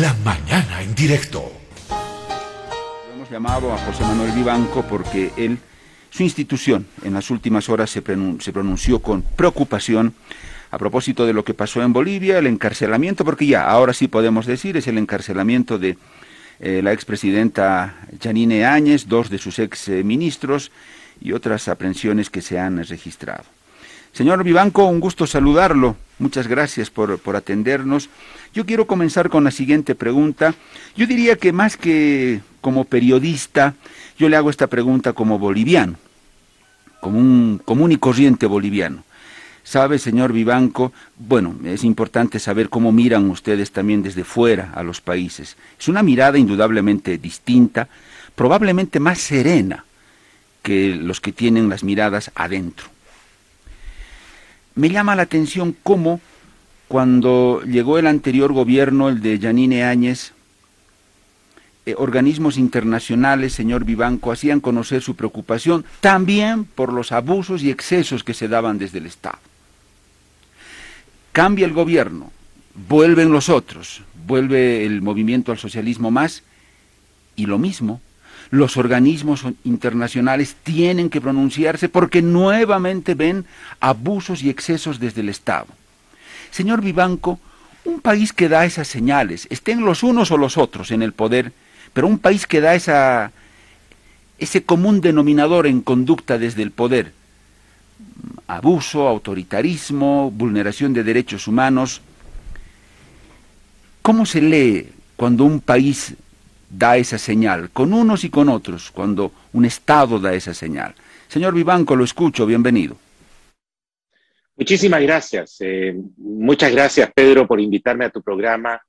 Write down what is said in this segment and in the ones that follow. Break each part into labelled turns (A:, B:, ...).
A: La mañana en directo.
B: Hemos llamado a José Manuel Vivanco porque él, su institución, en las últimas horas se, pronunció con preocupación a propósito de lo que pasó en Bolivia, el encarcelamiento, porque ya, ahora sí podemos decir, es el encarcelamiento de eh, la expresidenta Janine Áñez, dos de sus ex ministros y otras aprehensiones que se han registrado. Señor Vivanco, un gusto saludarlo. Muchas gracias por, por, atendernos. Yo quiero comenzar con la siguiente pregunta. Yo diría que más que como periodista, yo le hago esta pregunta como boliviano, como un común y corriente boliviano. Sabe, señor Vivanco, bueno, es importante saber cómo miran ustedes también desde fuera a los países. Es una mirada indudablemente distinta, probablemente más serena que los que tienen las miradas adentro me llama la atención cómo cuando llegó el anterior gobierno, el de Yanine Áñez, eh, organismos internacionales, señor Vivanco, hacían conocer su preocupación también por los abusos y excesos que se daban desde el Estado. Cambia el gobierno, vuelven los otros, vuelve el movimiento al socialismo más, y lo mismo, los organismos internacionales tienen que pronunciarse porque nuevamente ven abusos y excesos desde el Estado. Señor Vivanco, un país que da esas señales, estén los unos o los otros en el poder, pero un país que da esa, ese común denominador en conducta desde el poder, abuso, autoritarismo, vulneración de derechos humanos, ¿cómo se lee cuando un país da esa señal, con unos y con otros, cuando un Estado da esa señal. Señor Vivanco, lo escucho, bienvenido.
C: Muchísimas gracias. Eh, muchas gracias, Pedro, por invitarme a tu programa.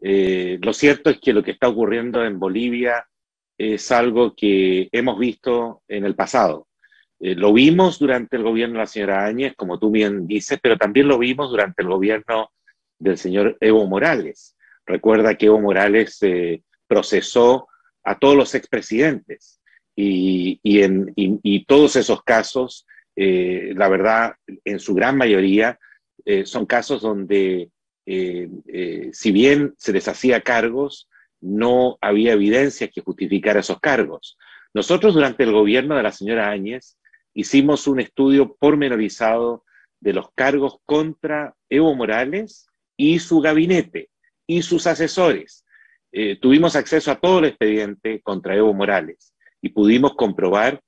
C: Eh, lo cierto es que lo que está ocurriendo en Bolivia es algo que hemos visto en el pasado. Eh, lo vimos durante el gobierno de la señora Áñez, como tú bien dices, pero también lo vimos durante el gobierno del señor Evo Morales. Recuerda que Evo Morales procesó a todos los expresidentes. Y, y, en, y, todos esos casos, eh, la verdad, en su gran mayoría, eh, son casos donde, eh, si bien se les hacía cargos, no había evidencia que justificara esos cargos. Nosotros durante el gobierno de la señora Áñez hicimos un estudio pormenorizado de los cargos contra Evo Morales y su gabinete y sus asesores eh, tuvimos acceso a todo el expediente contra Evo Morales y pudimos comprobar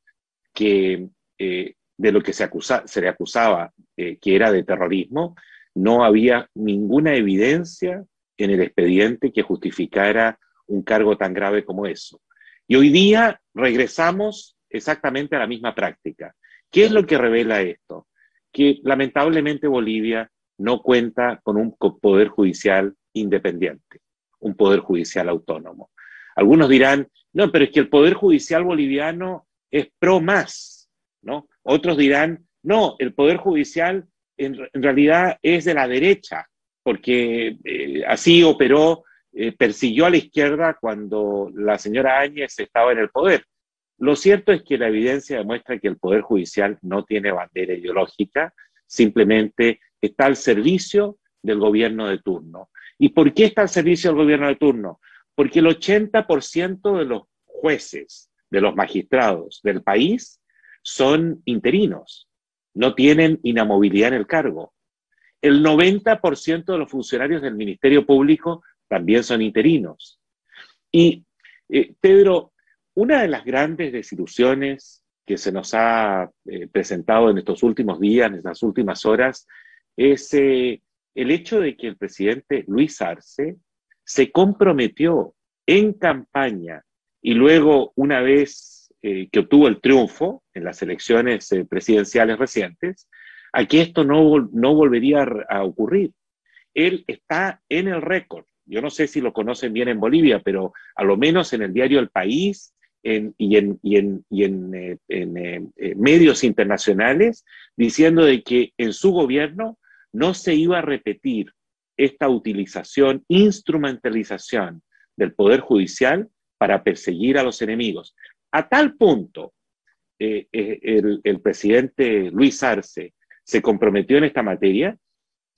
C: que eh, de lo que se, se le acusaba, eh, que era de terrorismo, no había ninguna evidencia en el expediente que justificara un cargo tan grave como eso. Y hoy día regresamos exactamente a la misma práctica. ¿Qué es lo que revela esto? Que lamentablemente Bolivia no cuenta con un poder judicial independiente un poder judicial autónomo. Algunos dirán, no, pero es que el poder judicial boliviano es pro más, ¿no? Otros dirán, no, el poder judicial en, realidad es de la derecha, porque eh, así operó, eh, persiguió a la izquierda cuando la señora Áñez estaba en el poder. Lo cierto es que la evidencia demuestra que el Poder Judicial no tiene bandera ideológica, simplemente está al servicio del gobierno de turno. ¿Y por qué está al servicio del gobierno de turno? Porque el 80% de los jueces, de los magistrados del país son interinos, no tienen inamovilidad en el cargo. El 90% de los funcionarios del Ministerio Público también son interinos. Y, eh, Pedro, una de las grandes desilusiones que se nos ha eh, presentado en estos últimos días, en estas últimas horas, es eh, el hecho de que el presidente Luis Arce se comprometió en campaña y luego una vez eh, que obtuvo el triunfo en las elecciones eh, presidenciales recientes, a que esto no, no volvería a, ocurrir. Él está en el récord. Yo no sé si lo conocen bien en Bolivia, pero a lo menos en el diario El País y en, en, eh, medios internacionales, diciendo de que en su gobierno no se iba a repetir esta utilización, instrumentalización del Poder Judicial para perseguir a los enemigos. A tal punto, eh, eh, el, presidente Luis Arce se comprometió en esta materia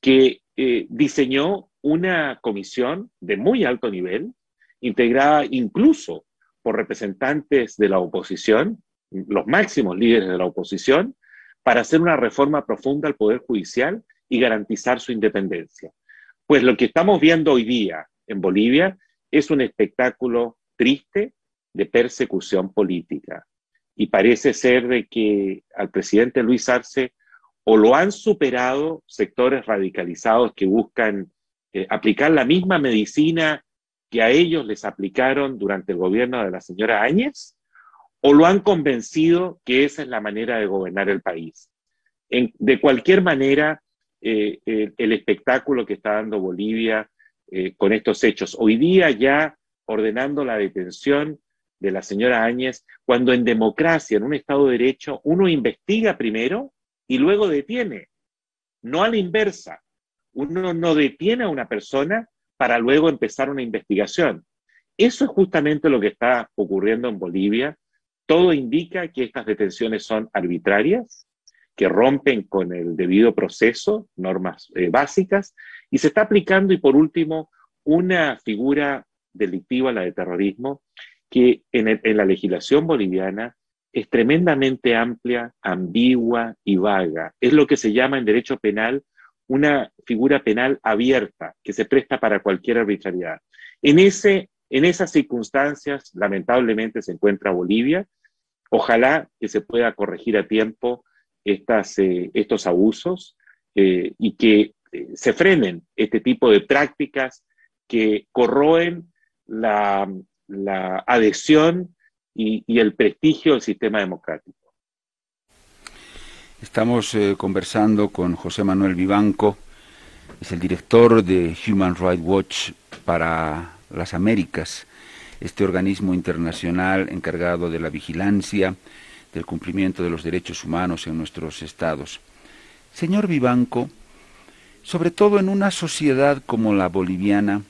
C: que eh, diseñó una comisión de muy alto nivel, integrada incluso por representantes de la oposición, los máximos líderes de la oposición, para hacer una reforma profunda al Poder Judicial y garantizar su independencia. Pues lo que estamos viendo hoy día en Bolivia es un espectáculo triste de persecución política. Y parece ser de que al presidente Luis Arce o lo han superado sectores radicalizados que buscan eh, aplicar la misma medicina que a ellos les aplicaron durante el gobierno de la señora Áñez, o lo han convencido que esa es la manera de gobernar el país. de cualquier manera, eh, el, espectáculo que está dando Bolivia eh, con estos hechos, hoy día ya ordenando la detención de la señora Áñez, cuando en democracia, en un Estado de Derecho, uno investiga primero y luego detiene, no a la inversa. Uno no detiene a una persona para luego empezar una investigación. Eso es justamente lo que está ocurriendo en Bolivia. Todo indica que estas detenciones son arbitrarias, que rompen con el debido proceso, normas eh, básicas, y se está aplicando, y por último, una figura delictiva, la de terrorismo, que en, en la legislación boliviana es tremendamente amplia, ambigua y vaga. Es lo que se llama en derecho penal una figura penal abierta que se presta para cualquier arbitrariedad. En, ese, en esas circunstancias, lamentablemente, se encuentra Bolivia. Ojalá que se pueda corregir a tiempo eh, estos abusos eh, y que eh, se frenen este tipo de prácticas que corroen la, la adhesión y, y, el prestigio del sistema democrático.
B: Estamos conversando con José Manuel Vivanco, es el director de Human Rights Watch para las Américas, este organismo internacional encargado de la vigilancia, del cumplimiento de los derechos humanos en nuestros estados. Señor Vivanco, sobre todo en una sociedad como la boliviana,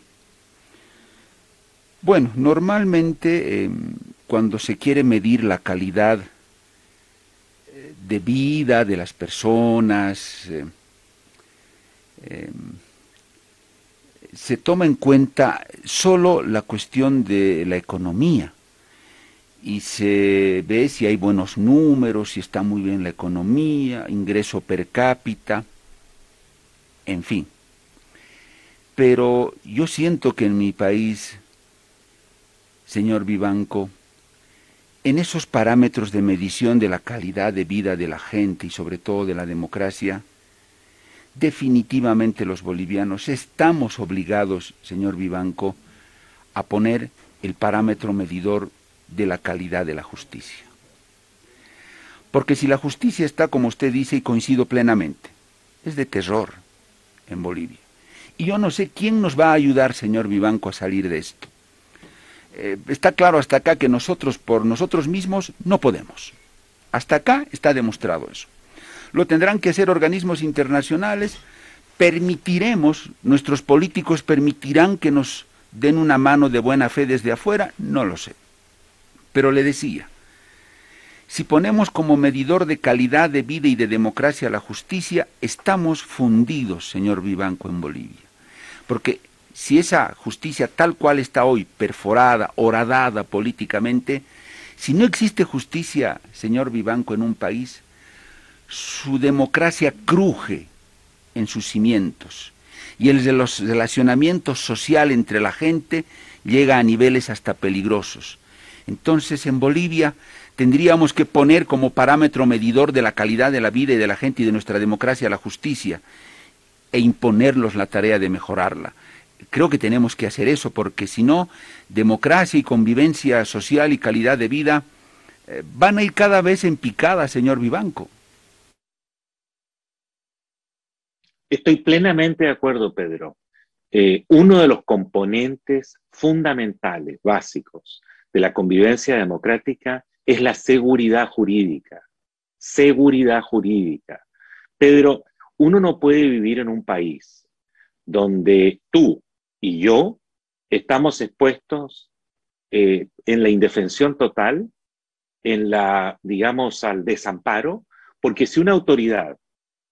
B: bueno, normalmente em, cuando se quiere medir la calidad eh, de vida de las personas, eh, em, se toma en cuenta solo la cuestión de la economía y se ve si hay buenos números, si está muy bien la economía, ingreso per cápita, en fin. Pero yo siento que en mi país, señor Vivanco, en esos parámetros de medición de la calidad de vida de la gente y sobre todo de la democracia, definitivamente los bolivianos estamos obligados, señor Vivanco, a poner el parámetro medidor de la calidad de la justicia. Porque si la justicia está, como usted dice, y coincido plenamente, es de terror en Bolivia. Y yo no sé quién nos va a ayudar, señor Vivanco, a salir de esto. Eh, está claro hasta acá que nosotros por nosotros mismos no podemos. Hasta acá está demostrado eso. Lo tendrán que hacer organismos internacionales. Permitiremos, nuestros políticos permitirán que nos den una mano de buena fe desde afuera, no lo sé. Pero le decía, si ponemos como medidor de calidad de vida y de democracia la justicia, estamos fundidos, señor Vivanco, en Bolivia. Porque si esa justicia tal cual está hoy, perforada, horadada políticamente, si no existe justicia, señor Vivanco, en un país, su democracia cruje en sus cimientos y el de los relacionamientos social entre la gente llega a niveles hasta peligrosos. Entonces en Bolivia tendríamos que poner como parámetro medidor de la calidad de la vida y de la gente y de nuestra democracia la justicia e imponerlos la tarea de mejorarla. Creo que tenemos que hacer eso porque si no, democracia y convivencia social y calidad de vida eh, van a ir cada vez en picada, señor Vivanco.
C: Estoy plenamente de acuerdo, Pedro. Eh, uno de los componentes fundamentales, básicos, de la convivencia democrática es la seguridad jurídica. Seguridad jurídica. Pedro, uno no puede vivir en un país donde tú y yo estamos expuestos eh, en la indefensión total, en la, digamos, al desamparo, porque si una autoridad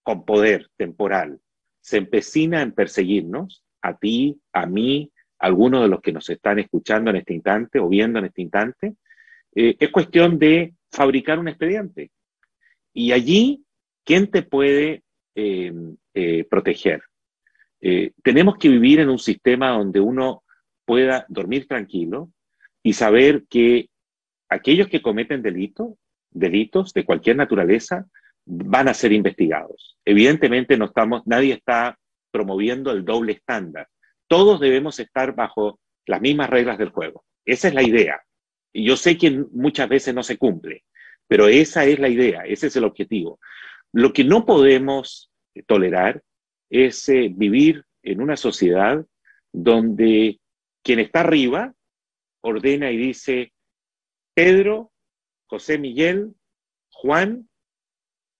C: con poder temporal se empecina en perseguirnos, a ti, a mí, algunos de los que nos están escuchando en este instante o viendo en este instante, eh, es cuestión de fabricar un expediente. Y allí, ¿quién te puede eh, eh, proteger? tenemos que vivir en un sistema donde uno pueda dormir tranquilo y saber que aquellos que cometen delitos, delitos de cualquier naturaleza, van a ser investigados. Evidentemente no estamos, nadie está promoviendo el doble estándar. Todos debemos estar bajo las mismas reglas del juego. Esa es la idea. Y yo sé que muchas veces no se cumple, pero esa es la idea, ese es el objetivo. Lo que no podemos tolerar es eh, vivir en una sociedad donde quien está arriba ordena y dice, Pedro, José Miguel, Juan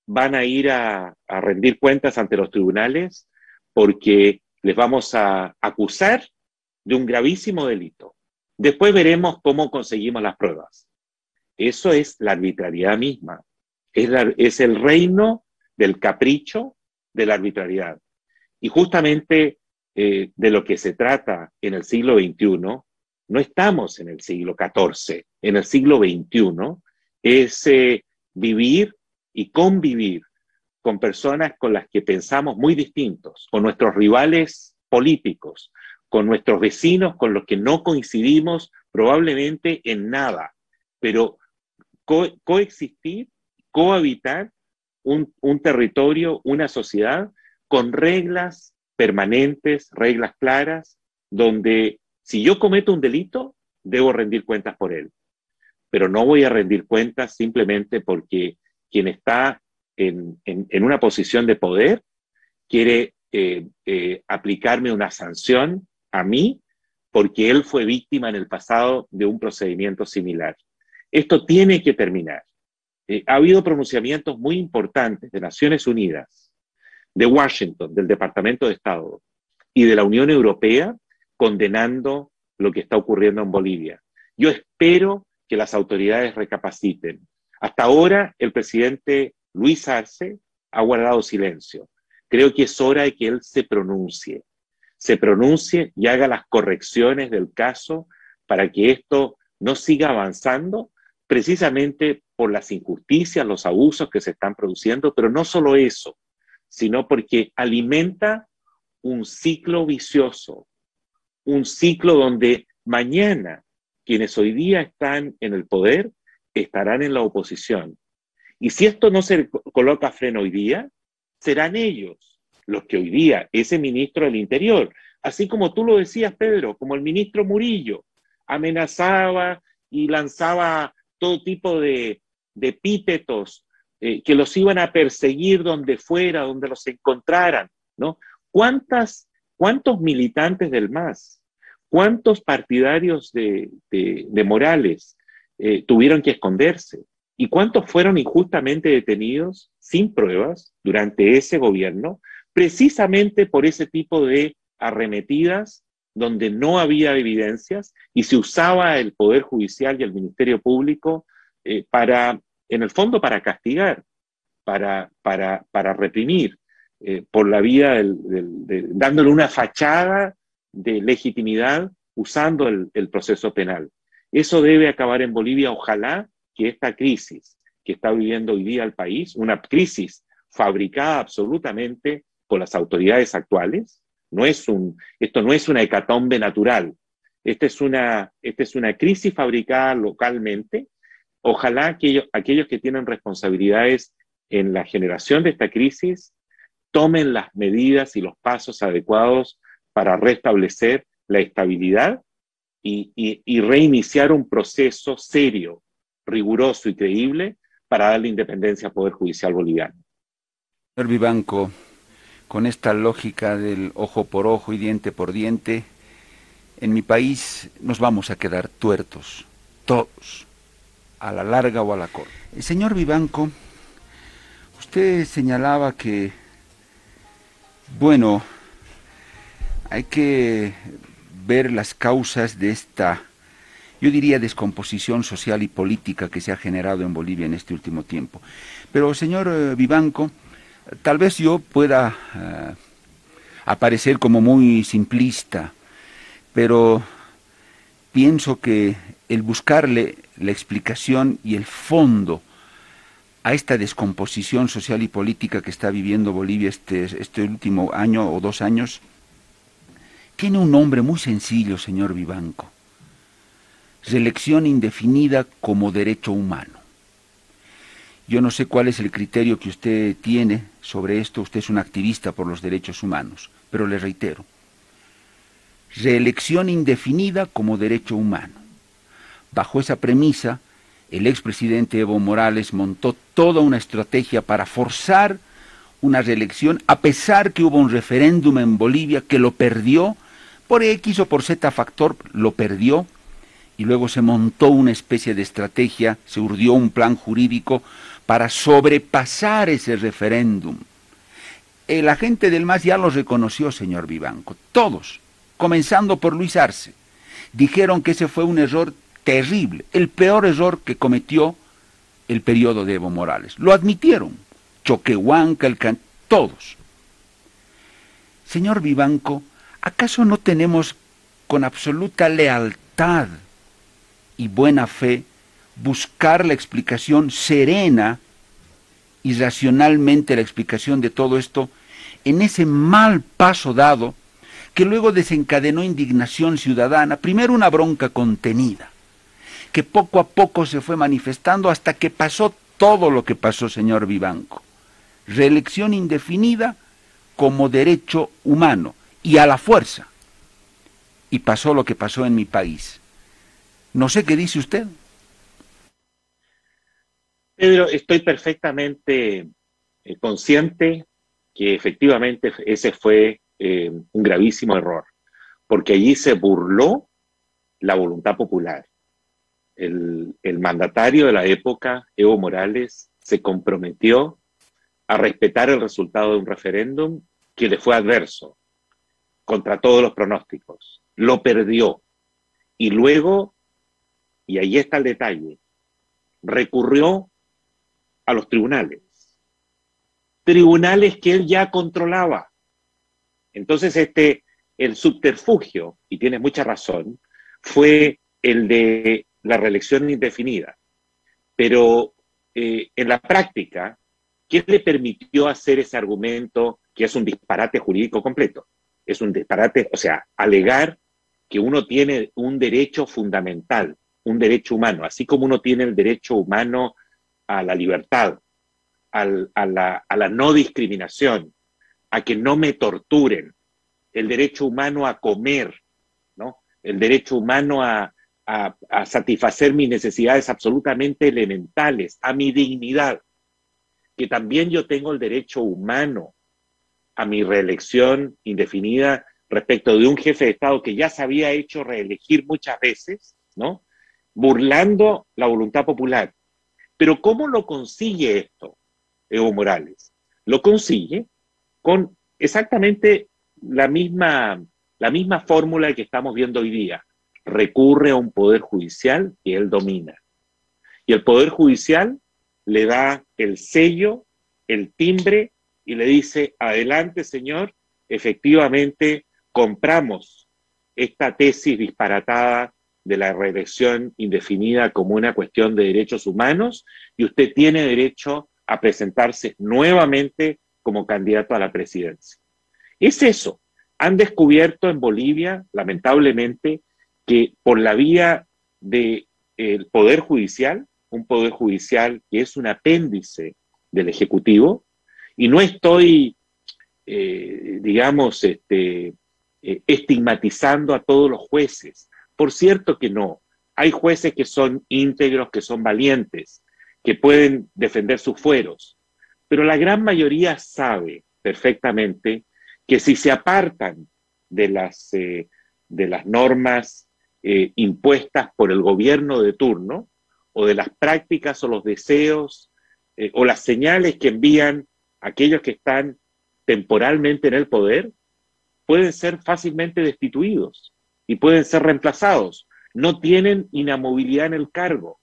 C: van a ir a, rendir cuentas ante los tribunales porque les vamos a acusar de un gravísimo delito. Después veremos cómo conseguimos las pruebas. Eso es la arbitrariedad misma. Es, el reino del capricho de la arbitrariedad. Y justamente eh, de lo que se trata en el siglo XXI, no estamos en el siglo XIV, en el siglo XXI, es eh, vivir y convivir con personas con las que pensamos muy distintos, con nuestros rivales políticos, con nuestros vecinos con los que no coincidimos probablemente en nada, pero coexistir, cohabitar un, territorio, una sociedad con reglas permanentes, reglas claras, donde si yo cometo un delito, debo rendir cuentas por él. Pero no voy a rendir cuentas simplemente porque quien está en, una posición de poder quiere eh, eh, aplicarme una sanción a mí porque él fue víctima en el pasado de un procedimiento similar. Esto tiene que terminar. Eh, ha habido pronunciamientos muy importantes de Naciones Unidas, de Washington, del Departamento de Estado y de la Unión Europea condenando lo que está ocurriendo en Bolivia. Yo espero que las autoridades recapaciten. Hasta ahora, el presidente Luis Arce ha guardado silencio. Creo que es hora de que él se pronuncie, se pronuncie y haga las correcciones del caso para que esto no siga avanzando, precisamente por las injusticias, los abusos que se están produciendo, pero no solo eso, sino porque alimenta un ciclo vicioso, un ciclo donde mañana quienes hoy día están en el poder estarán en la oposición. Y si esto no se coloca freno hoy día, serán ellos los que hoy día, ese ministro del Interior, así como tú lo decías, Pedro, como el ministro Murillo, amenazaba y lanzaba todo tipo de, epítetos eh, que los iban a perseguir donde fuera, donde los encontraran, ¿no? ¿Cuántas, ¿Cuántos militantes del MAS, cuántos partidarios de, de Morales, eh, tuvieron que esconderse. ¿Y cuántos fueron injustamente detenidos sin pruebas durante ese gobierno, precisamente por ese tipo de arremetidas donde no había evidencias y se usaba el Poder Judicial y el Ministerio Público eh, para, en el fondo, para castigar, para, para, para reprimir, eh, por la vía dándole una fachada de legitimidad usando el proceso penal. Eso debe acabar en Bolivia. Ojalá que esta crisis que está viviendo hoy día el país, una crisis fabricada absolutamente por las autoridades actuales, no es un, esto no es una hecatombe natural, esta es una, esta es una crisis fabricada localmente. Ojalá que aquellos que tienen responsabilidades en la generación de esta crisis tomen las medidas y los pasos adecuados para restablecer la estabilidad y, reiniciar un proceso serio, riguroso y creíble para darle independencia al Poder Judicial boliviano.
B: Señor Vivanco, con esta lógica del ojo por ojo y diente por diente, en mi país nos vamos a quedar tuertos, todos, a la larga o a la corta. El señor Vivanco, usted señalaba que, bueno, hay que ver las causas de esta, yo diría, descomposición social y política que se ha generado en Bolivia en este último tiempo. Pero, señor eh, Vivanco, tal vez yo pueda eh, a parecer como muy simplista, pero pienso que el buscarle la explicación y el fondo a esta descomposición social y política que está viviendo Bolivia este, este último año o dos años, tiene un nombre muy sencillo, señor Vivanco. Reelección indefinida como derecho humano. Yo no sé cuál es el criterio que usted tiene sobre esto, usted es un activista por los derechos humanos, pero le reitero, reelección indefinida como derecho humano. Bajo esa premisa, el expresidente Evo Morales montó toda una estrategia para forzar una reelección, a pesar que hubo un referéndum en Bolivia que lo perdió, por X o por Z factor lo perdió, y luego se montó una especie de estrategia, se urdió un plan jurídico para sobrepasar ese referéndum. El agente del MAS ya lo reconoció, señor Vivanco, todos, comenzando por Luis Arce. Dijeron que ese fue un error terrible, el peor error que cometió el periodo de Evo Morales. Lo admitieron. Choquehuanca, el can... todos. Señor Vivanco, ¿acaso no tenemos con absoluta lealtad y buena fe buscar la explicación serena y racionalmente la explicación de todo esto en ese mal paso dado que luego desencadenó indignación ciudadana, primero una bronca contenida, que poco a poco se fue manifestando hasta que pasó todo lo que pasó, señor Vivanco. Reelección indefinida como derecho humano y a la fuerza. Y pasó lo que pasó en mi país. No sé qué dice usted.
C: Pedro, estoy perfectamente eh, consciente que efectivamente ese fue eh, un gravísimo error, porque allí se burló la voluntad popular. El, el, mandatario de la época, Evo Morales, se comprometió a respetar el resultado de un referéndum que le fue adverso, contra todos los pronósticos. Lo perdió. Y luego, y ahí está el detalle, recurrió a los tribunales. Tribunales que él ya controlaba. Entonces, este, el subterfugio, y tienes mucha razón, fue el de la reelección indefinida. Pero eh, en la práctica, ¿qué le permitió hacer ese argumento que es un disparate jurídico completo? Es un disparate, o sea, alegar que uno tiene un derecho fundamental, un derecho humano, así como uno tiene el derecho humano a la libertad, a, la, no discriminación, a que no me torturen, el derecho humano a comer, ¿no? el derecho humano a, a, satisfacer mis necesidades absolutamente elementales, a mi dignidad, que también yo tengo el derecho humano a mi reelección indefinida respecto de un jefe de Estado que ya se había hecho reelegir muchas veces, ¿no? Burlando la voluntad popular. Pero ¿cómo lo consigue esto Evo Morales? Lo consigue con exactamente la misma, la misma fórmula que estamos viendo hoy día. Recurre a un poder judicial que él domina. Y el poder judicial le da el sello, el timbre y le dice, adelante señor, efectivamente compramos esta tesis disparatada de la reelección indefinida como una cuestión de derechos humanos y usted tiene derecho a presentarse nuevamente como candidato a la presidencia. Es eso. Han descubierto en Bolivia, lamentablemente, que por la vía del Poder Judicial, un Poder Judicial que es un apéndice del Ejecutivo, y no estoy, eh, digamos, este, eh, estigmatizando a todos los jueces, por cierto que no. Hay jueces que son íntegros, que son valientes, que pueden defender sus fueros, pero la gran mayoría sabe perfectamente que si se apartan de las, eh, de las normas eh, impuestas por el gobierno de turno, o de las prácticas o los deseos eh, o las señales que envían aquellos que están temporalmente en el poder, pueden ser fácilmente destituidos y pueden ser reemplazados. No tienen inamovilidad en el cargo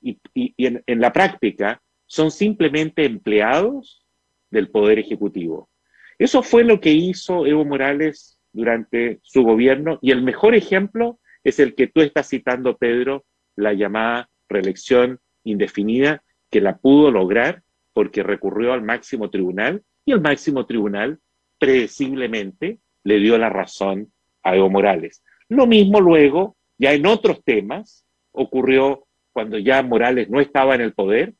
C: y, en, la práctica son simplemente empleados del Poder Ejecutivo. Eso fue lo que hizo Evo Morales durante su gobierno y el mejor ejemplo es el que tú estás citando, Pedro, la llamada reelección indefinida, que la pudo lograr porque recurrió al máximo tribunal y el máximo tribunal predeciblemente le dio la razón a Evo Morales. Lo mismo luego, ya en otros temas, ocurrió cuando ya Morales no estaba en el poder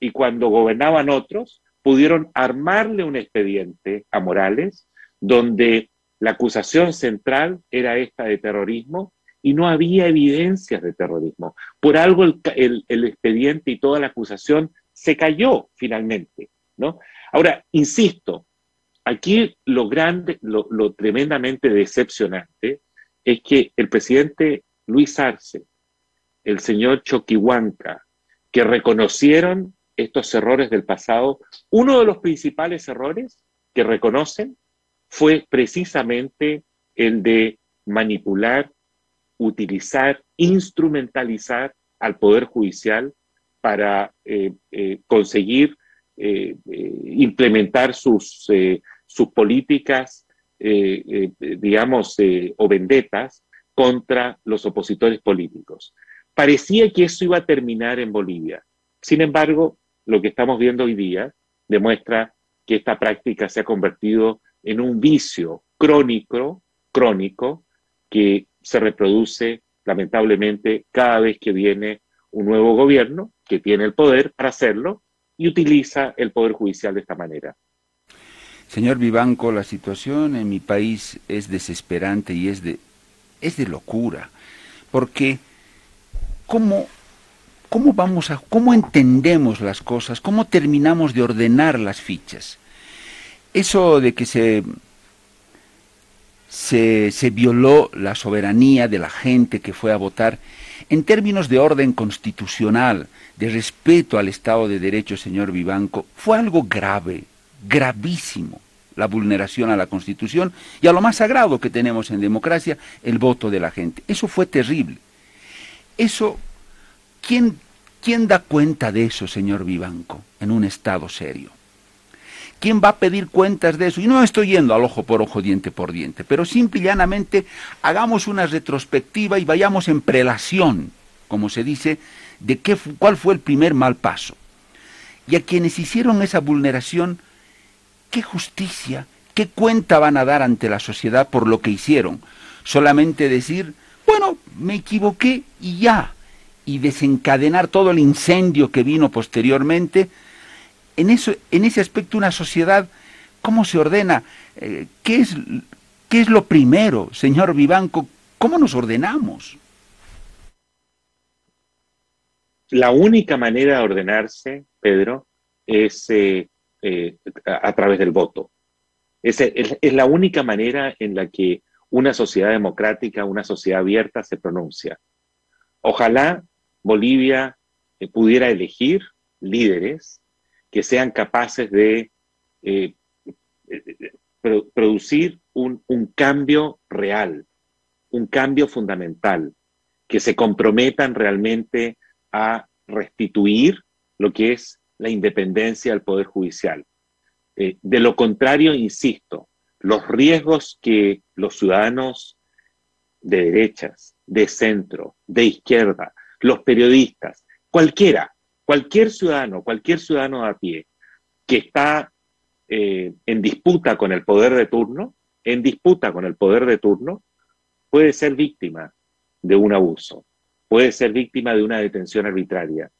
C: y cuando gobernaban otros, pudieron armarle un expediente a Morales donde la acusación central era esta de terrorismo y no había evidencias de terrorismo. Por algo el, expediente y toda la acusación se cayó finalmente, ¿no? Ahora, insisto, aquí lo grande, lo, lo tremendamente decepcionante es que el presidente Luis Arce, el señor Choquihuanca, que reconocieron estos errores del pasado, uno de los principales errores que reconocen fue precisamente el de manipular, utilizar, instrumentalizar al Poder Judicial para eh, eh, conseguir eh, implementar sus, sus políticas, digamos, o vendetas contra los opositores políticos. Parecía que eso iba a terminar en Bolivia. Sin embargo, lo que estamos viendo hoy día demuestra que esta práctica se ha convertido en un vicio crónico, crónico, que se reproduce lamentablemente cada vez que viene un nuevo gobierno que tiene el poder para hacerlo y utiliza el poder judicial de esta manera.
B: Señor Vivanco, la situación en mi país es desesperante y es de, es de locura, porque ¿cómo ¿Cómo vamos a, cómo entendemos las cosas? ¿Cómo terminamos de ordenar las fichas? Eso de que se, se, se violó la soberanía de la gente que fue a votar, en términos de orden constitucional, de respeto al Estado de Derecho, señor Vivanco, fue algo grave, gravísimo, la vulneración a la Constitución y a lo más sagrado que tenemos en democracia, el voto de la gente. Eso fue terrible. Eso ¿Quién, ¿Quién da cuenta de eso, señor Vivanco, en un Estado serio? ¿Quién va a pedir cuentas de eso? Y no estoy yendo al ojo por ojo, diente por diente, pero simple y llanamente hagamos una retrospectiva y vayamos en prelación, como se dice, de qué, cuál fue el primer mal paso. Y a quienes hicieron esa vulneración, ¿qué justicia, qué cuenta van a dar ante la sociedad por lo que hicieron? Solamente decir, bueno, me equivoqué y ya y desencadenar todo el incendio que vino posteriormente, en, eso, en ese aspecto una sociedad, ¿cómo se ordena? Eh, ¿qué, es, ¿Qué es lo primero, señor Vivanco? ¿Cómo nos ordenamos?
C: La única manera de ordenarse, Pedro, es eh, eh, a, través del voto. es, es la única manera en la que una sociedad democrática, una sociedad abierta se pronuncia. Ojalá Bolivia eh, pudiera elegir líderes que sean capaces de eh, producir un, cambio real, un cambio fundamental, que se comprometan realmente a restituir lo que es la independencia del Poder Judicial. de lo contrario, insisto, los riesgos que los ciudadanos de derechas, de centro, de izquierda, los periodistas, cualquiera, cualquier ciudadano, cualquier ciudadano a pie que está eh, en disputa con el poder de turno, en disputa con el poder de turno, puede ser víctima de un abuso, puede ser víctima de una detención arbitraria.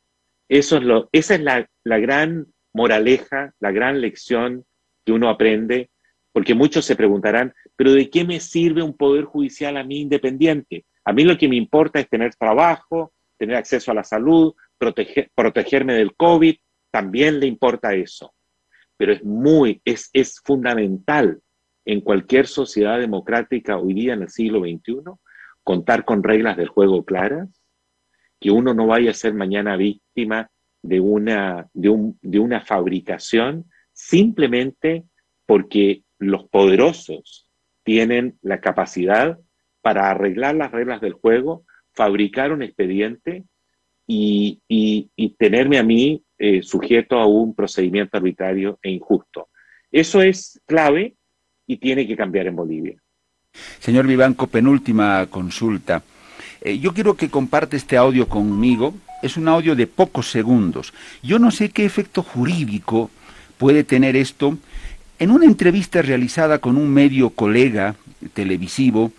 C: Eso es lo, esa es la, gran moraleja, la gran lección que uno aprende, porque muchos se preguntarán, pero ¿de qué me sirve un poder judicial a mí independiente? A mí lo que me importa es tener trabajo, tener acceso a la salud, protegerme del COVID, también le importa eso. Pero es muy, es, es fundamental en cualquier sociedad democrática hoy día en el siglo XXI contar con reglas del juego claras, que uno no vaya a ser mañana víctima de una, de, de una fabricación simplemente porque los poderosos tienen la capacidad para arreglar las reglas del juego fabricar un expediente y, tenerme a mí eh, sujeto a un procedimiento arbitrario e injusto. Eso es clave y tiene que cambiar en Bolivia.
B: Señor Vivanco, penúltima consulta. Eh, yo quiero que comparte este audio conmigo. Es un audio de pocos segundos. Yo no sé qué efecto jurídico puede tener esto. En una entrevista realizada con un medio colega televisivo,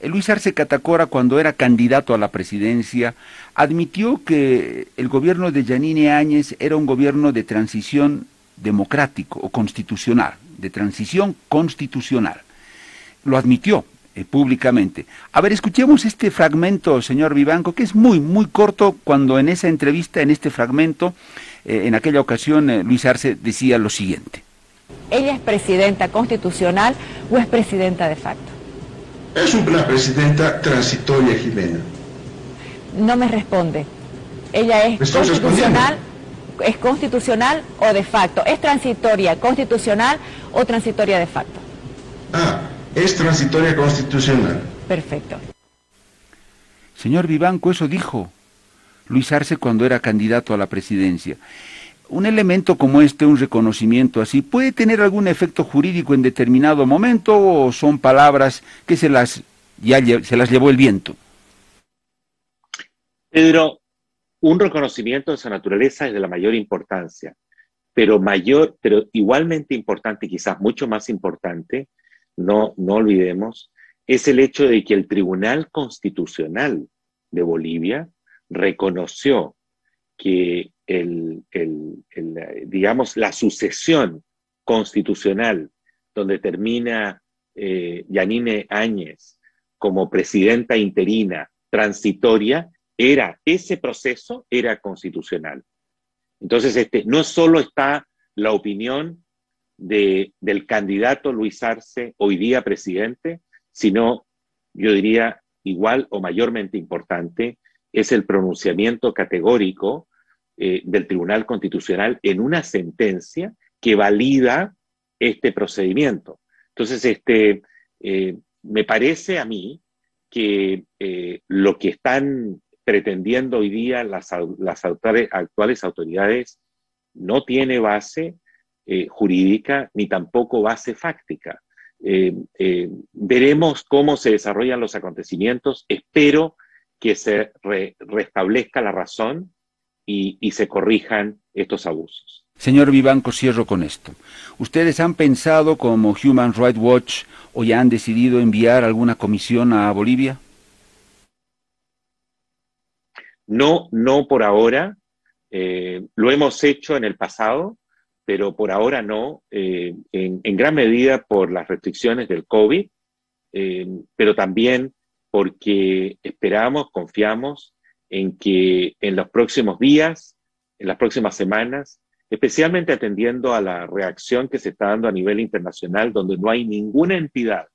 B: eh, Luis Arce Catacora, cuando era candidato a la presidencia, admitió que el gobierno de Yanine Áñez era un gobierno de transición democrático o constitucional, de transición constitucional. Lo admitió eh, públicamente. A ver, escuchemos este fragmento, señor Vivanco, que es muy, muy corto cuando en esa entrevista, en este fragmento, eh, en aquella ocasión, eh, Luis Arce decía lo siguiente.
D: ¿Ella es presidenta constitucional o es presidenta de facto?
E: Es una presidenta transitoria, Jimena.
D: No me responde. ¿Ella es constitucional, es constitucional o de facto? ¿Es transitoria constitucional o transitoria de facto?
E: Ah, es transitoria constitucional.
D: Perfecto.
B: Señor Vivanco, eso dijo Luis Arce cuando era candidato a la presidencia. Un elemento como este, un reconocimiento así, ¿puede tener algún efecto jurídico en determinado momento o son palabras que se las, ya se las llevó el viento?
C: Pedro, un reconocimiento de esa naturaleza es de la mayor importancia, pero mayor, pero igualmente importante, quizás mucho más importante, no, no olvidemos, es el hecho de que el Tribunal Constitucional de Bolivia reconoció que el, digamos, la sucesión constitucional donde termina eh, Yanine Áñez como presidenta interina transitoria, era ese proceso era constitucional. Entonces, este, no solo está la opinión del candidato Luis Arce, hoy día presidente, sino, yo diría, igual o mayormente importante, es el pronunciamiento categórico eh, del Tribunal Constitucional en una sentencia que valida este procedimiento. Entonces, este, eh, me parece a mí que eh, lo que están pretendiendo hoy día las, las actuales autoridades no tiene base eh, jurídica ni tampoco base fáctica. Eh, eh, veremos cómo se desarrollan los acontecimientos. Espero que se restablezca la razón y, y, se corrijan estos abusos.
B: Señor Vivanco, cierro con esto. ¿Ustedes han pensado como Human Rights Watch o ya han decidido enviar alguna comisión a Bolivia?
C: No, no por ahora. lo hemos hecho en el pasado pero por ahora no, eh, en, gran medida por las restricciones del COVID, eh, pero también porque esperamos, confiamos en que en los próximos días, en las próximas semanas, especialmente atendiendo a la reacción que se está dando a nivel internacional, donde no hay ninguna entidad,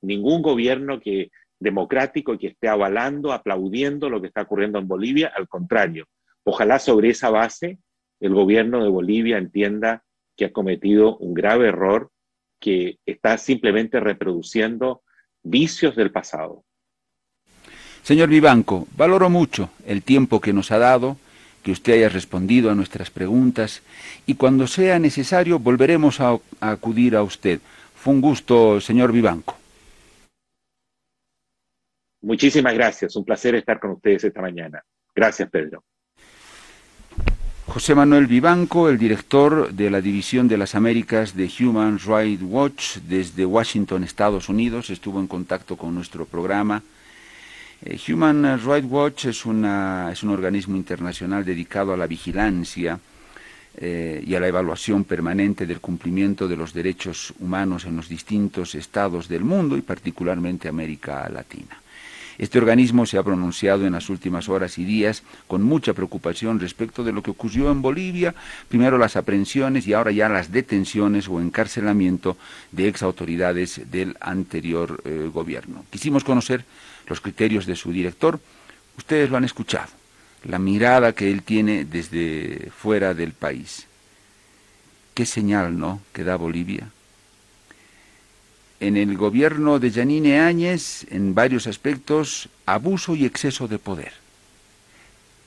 C: ningún gobierno que democrático que esté avalando, aplaudiendo lo que está ocurriendo en Bolivia, al contrario, ojalá sobre esa base el gobierno de Bolivia entienda que ha cometido un grave error que está simplemente reproduciendo vicios del pasado.
B: Señor Vivanco, valoro mucho el tiempo que nos ha dado, que usted haya respondido a nuestras preguntas y cuando sea necesario volveremos a, a acudir a usted. Fue un gusto, señor Vivanco.
C: Muchísimas gracias, un placer estar con ustedes esta mañana. Gracias, Pedro.
B: José Manuel Vivanco, el director de la División de las Américas de Human Rights Watch desde Washington, Estados Unidos, estuvo en contacto con nuestro programa. Eh, Human Rights Watch es, una, es, un organismo internacional dedicado a la vigilancia eh, y a la evaluación permanente del cumplimiento de los derechos humanos en los distintos estados del mundo y particularmente América Latina. Este organismo se ha pronunciado en las últimas horas y días con mucha preocupación respecto de lo que ocurrió en Bolivia, primero las aprehensiones y ahora ya las detenciones o encarcelamiento de ex autoridades del anterior eh, gobierno. Quisimos conocer los criterios de su director, ustedes lo han escuchado, la mirada que él tiene desde fuera del país. Qué señal, ¿no?, que da Bolivia en el gobierno de Yanine Áñez, en varios aspectos, abuso y exceso de poder.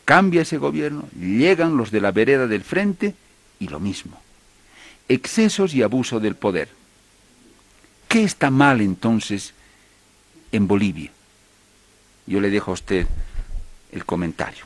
B: Cambia ese gobierno, llegan los de la vereda del frente y lo mismo. Excesos y abuso del poder. ¿Qué está mal entonces en Bolivia? Yo le dejo a usted el comentario.